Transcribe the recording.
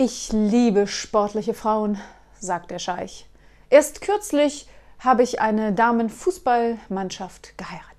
Ich liebe sportliche Frauen, sagt der Scheich. Erst kürzlich habe ich eine Damenfußballmannschaft geheiratet.